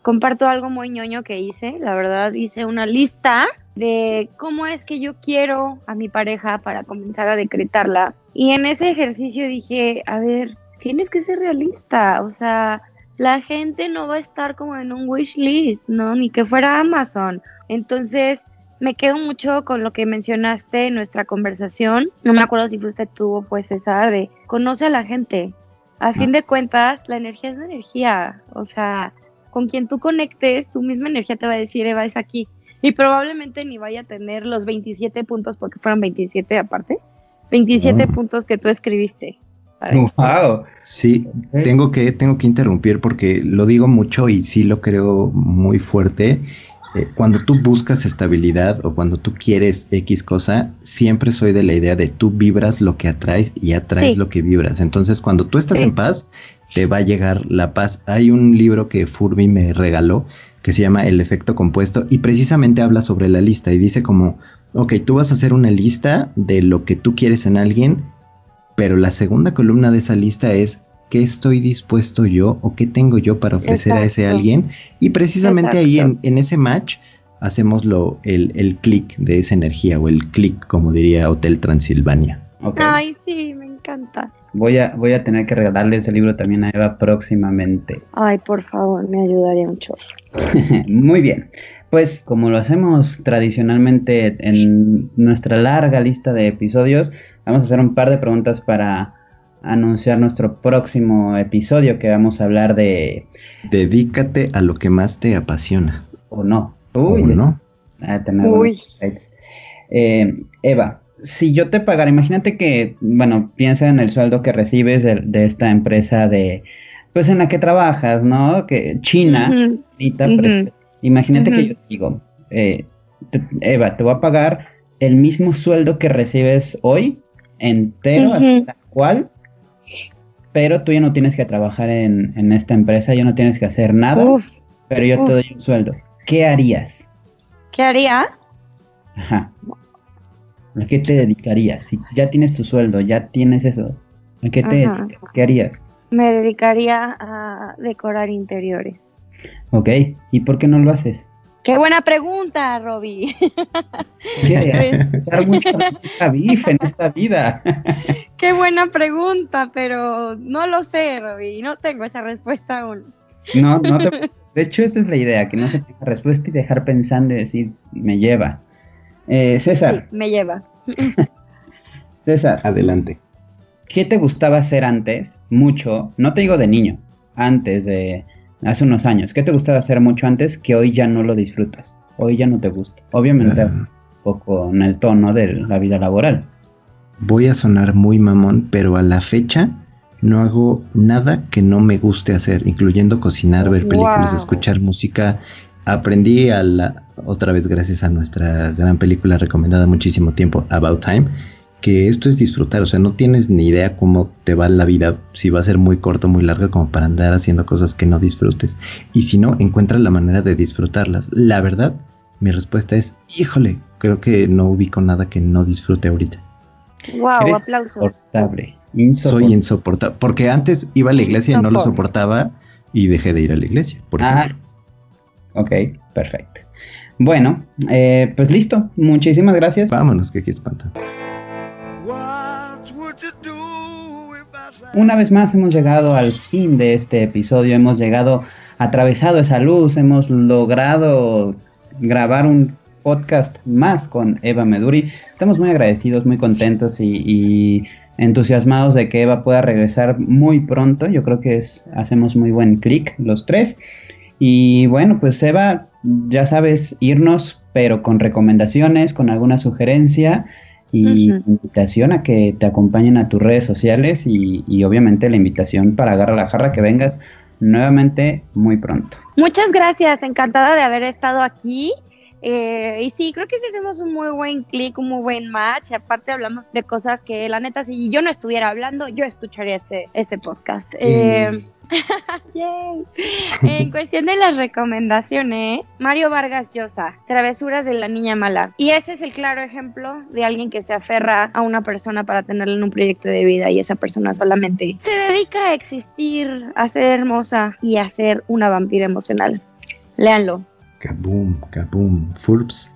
Comparto algo muy ñoño que hice, la verdad hice una lista de cómo es que yo quiero a mi pareja para comenzar a decretarla. Y en ese ejercicio dije, a ver, tienes que ser realista, o sea, la gente no va a estar como en un wish list, ¿no? Ni que fuera Amazon. Entonces, me quedo mucho con lo que mencionaste en nuestra conversación. No me acuerdo si fuiste tú o fue César, de conoce a la gente. A fin de cuentas, la energía es la energía. O sea, con quien tú conectes, tu misma energía te va a decir, Eva, es aquí. Y probablemente ni vaya a tener los 27 puntos, porque fueron 27 aparte, 27 Mm. puntos que tú escribiste. ¡Wow! Sí, tengo que, tengo que interrumpir porque lo digo mucho y sí lo creo muy fuerte. Eh, cuando tú buscas estabilidad o cuando tú quieres X cosa, siempre soy de la idea de tú vibras lo que atraes y atraes Sí. lo que vibras. Entonces, cuando tú estás Sí. en paz, te va a llegar la paz. Hay un libro que Furby me regaló que se llama El efecto compuesto y precisamente habla sobre la lista y dice como, ok, tú vas a hacer una lista de lo que tú quieres en alguien, pero la segunda columna de esa lista es qué estoy dispuesto yo o qué tengo yo para ofrecer a ese alguien y precisamente ahí en, en ese match hacemos lo, el, el clic de esa energía o el clic como diría Hotel Transilvania. Ay, sí, me encanta. Voy a, voy a tener que regalarle ese libro también a Eva próximamente. Ay, por favor, me ayudaría mucho. Muy bien. Pues como lo hacemos tradicionalmente en nuestra larga lista de episodios, vamos a hacer un par de preguntas para anunciar nuestro próximo episodio que vamos a hablar de... Dedícate a lo que más te apasiona. O no. Uy, o no. A tener Uy. Eh, Eva, si yo te pagara, imagínate que, bueno, piensa en el sueldo que recibes de, esta empresa de, pues en la que trabajas, ¿no? Que China, imagínate que yo digo, eh, Eva, te voy a pagar el mismo sueldo que recibes hoy, entero, hasta cual, pero tú ya no tienes que trabajar en, esta empresa, ya no tienes que hacer nada, pero yo te doy un sueldo. ¿Qué harías? ¿Qué haría? Ajá. ¿A qué te dedicarías? Si ya tienes tu sueldo, ya tienes eso, ¿a qué te ¿Qué harías? Me dedicaría a decorar interiores. Ok, ¿y por qué no lo haces? Qué buena pregunta, Robbie. Pues mucha, en esta vida. Qué buena pregunta, pero no lo sé, Robbie, no tengo esa respuesta aún. No, no te, de hecho esa es la idea, que no se tenga respuesta y dejar pensando y decir, me lleva. Eh, César. me lleva. César. Adelante. ¿Qué te gustaba hacer antes? Mucho, no te digo de niño, antes de hace unos años. ¿Qué te gustaba hacer mucho antes que hoy ya no lo disfrutas? Hoy ya no te gusta. Obviamente ah. un poco en el tono de la vida laboral. Voy a sonar muy mamón, pero a la fecha no hago nada que no me guste hacer, incluyendo cocinar, ver películas, escuchar música, aprendí a la, otra vez gracias a nuestra gran película recomendada muchísimo tiempo, About Time, que esto es disfrutar, o sea, no tienes ni idea cómo te va la vida, si va a ser muy corto, muy larga, como para andar haciendo cosas que no disfrutes. Y si no, encuentra la manera de disfrutarlas. La verdad, mi respuesta es, híjole, creo que no ubico nada que no disfrute ahorita. Wow, aplausos. Insoportable, Soy insoportable, porque antes iba a la iglesia y no lo soportaba y dejé de ir a la iglesia, por ah, ejemplo. Ok, perfecto. Bueno, eh, pues listo. Muchísimas gracias. Vámonos, que aquí espanta. Una vez más hemos llegado al fin de este episodio, hemos llegado, atravesado esa luz, hemos logrado grabar un podcast más con Eva Meduri. Estamos muy agradecidos, muy contentos y, y, entusiasmados de que Eva pueda regresar muy pronto. Yo creo que es, hacemos muy buen clic los tres. Y bueno, pues Eva, ya sabes, irnos, pero con recomendaciones, con alguna sugerencia y invitación a que te acompañen a tus redes sociales y, obviamente la invitación para agarrar la jarra que vengas nuevamente muy pronto. Muchas gracias, encantada de haber estado aquí. Eh, y sí, creo que sí hacemos un muy buen clic, un muy buen match. Aparte hablamos de cosas que la neta, si yo no estuviera hablando, yo escucharía este, este podcast. Eh, en cuestión de las recomendaciones, Mario Vargas Llosa, Travesuras de la Niña Mala. Y ese es el claro ejemplo de alguien que se aferra a una persona para tenerla en un proyecto de vida y esa persona solamente se dedica a existir, a ser hermosa y a ser una vampira emocional. Léanlo. Kaboom, kaboom, Forbes.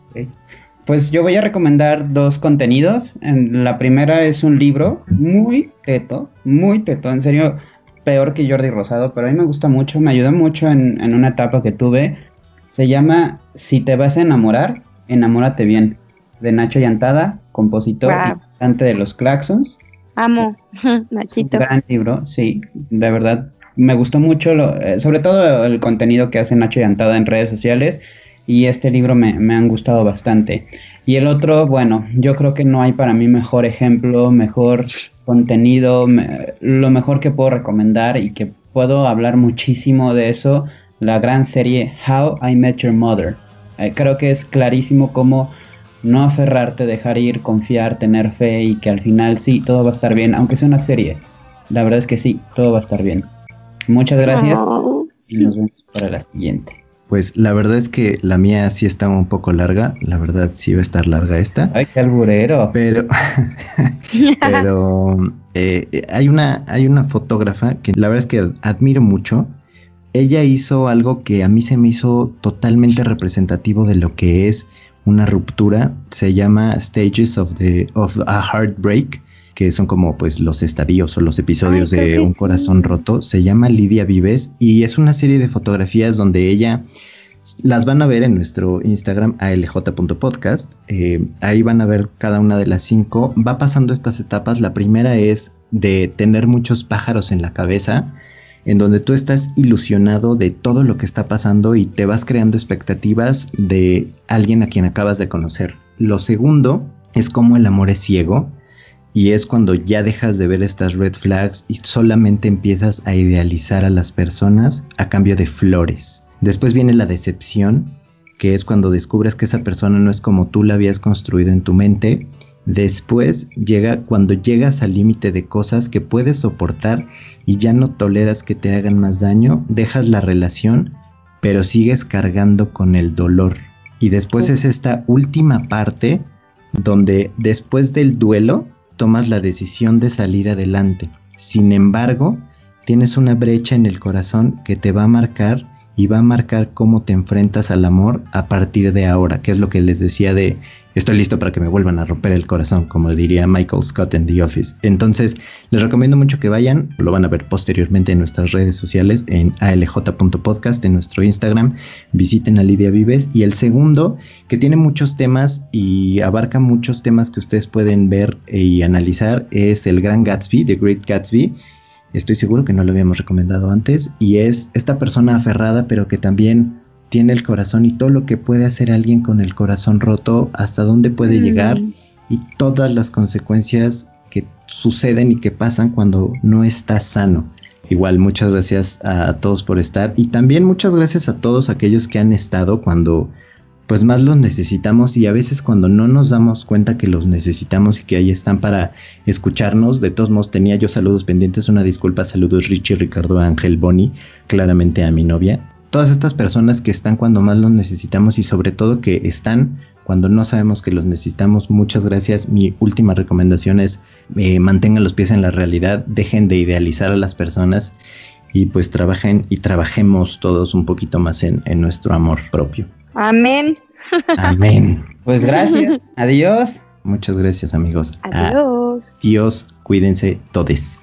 Pues yo voy a recomendar dos contenidos. La primera es un libro muy teto, muy teto, en serio peor que Jordi Rosado, pero a mí me gusta mucho, me ayuda mucho en, una etapa que tuve. Se llama Si te vas a enamorar, enamórate bien, de Nacho Llantada, compositor y cantante de los Claxons. Amo, Nachito. Un gran libro, sí, de verdad. Me gustó mucho, eh, sobre todo el contenido que hace Nacho Llantada en redes sociales y este libro me, me han gustado bastante. Y el otro, bueno, yo creo que no hay para mí mejor ejemplo, mejor contenido, lo mejor que puedo recomendar y que puedo hablar muchísimo de eso, la gran serie How I Met Your Mother. Eh, creo que es clarísimo cómo no aferrarte, dejar ir, confiar, tener fe y que al final sí, todo va a estar bien, aunque sea una serie. La verdad es que sí, todo va a estar bien. Muchas gracias y nos vemos para la siguiente. Pues la verdad es que la mía sí está un poco larga, la verdad sí va a estar larga esta. Ay, qué alburero. Pero, pero eh, hay, una, hay una fotógrafa que la verdad es que admiro mucho. Ella hizo algo que a mí se me hizo totalmente representativo de lo que es una ruptura. Se llama Stages of, the, of a Heartbreak que son como pues los estadios o los episodios de Un corazón roto. Se llama Lidia Vives y es una serie de fotografías donde ella las van a ver en nuestro Instagram alj.podcast. Eh, ahí van a ver cada una de las cinco. Va pasando estas etapas. La primera es de tener muchos pájaros en la cabeza, en donde tú estás ilusionado de todo lo que está pasando y te vas creando expectativas de alguien a quien acabas de conocer. Lo segundo es como el amor es ciego y es cuando ya dejas de ver estas red flags y solamente empiezas a idealizar a las personas a cambio de flores. Después viene la decepción, que es cuando descubres que esa persona no es como tú la habías construido en tu mente. Después llega cuando llegas al límite de cosas que puedes soportar y ya no toleras que te hagan más daño, dejas la relación, pero sigues cargando con el dolor. Y después es esta última parte donde después del duelo tomas la decisión de salir adelante. Sin embargo, tienes una brecha en el corazón que te va a marcar y va a marcar cómo te enfrentas al amor a partir de ahora, que es lo que les decía de estoy listo para que me vuelvan a romper el corazón, como diría Michael Scott en The Office. Entonces, les recomiendo mucho que vayan, lo van a ver posteriormente en nuestras redes sociales, en alj.podcast, en nuestro Instagram, visiten a Lidia Vives. Y el segundo, que tiene muchos temas y abarca muchos temas que ustedes pueden ver y analizar, es El Gran Gatsby, The Great Gatsby estoy seguro que no lo habíamos recomendado antes, y es esta persona aferrada pero que también tiene el corazón y todo lo que puede hacer alguien con el corazón roto, hasta dónde puede llegar y todas las consecuencias que suceden y que pasan cuando no está sano. Igual, muchas gracias a todos por estar y también muchas gracias a todos aquellos que han estado cuando pues más los necesitamos y a veces cuando no nos damos cuenta que los necesitamos y que ahí están para escucharnos, de todos modos tenía yo saludos pendientes, una disculpa, saludos Richie, Ricardo, Ángel, Bonnie, claramente a mi novia. Todas estas personas que están cuando más los necesitamos y sobre todo que están cuando no sabemos que los necesitamos, muchas gracias. Mi última recomendación es eh, mantengan los pies en la realidad, dejen de idealizar a las personas y pues trabajen y trabajemos todos un poquito más en nuestro amor propio. Amén. Amén. Pues gracias. Adiós. Muchas gracias, amigos. Adiós. Dios, cuídense todos.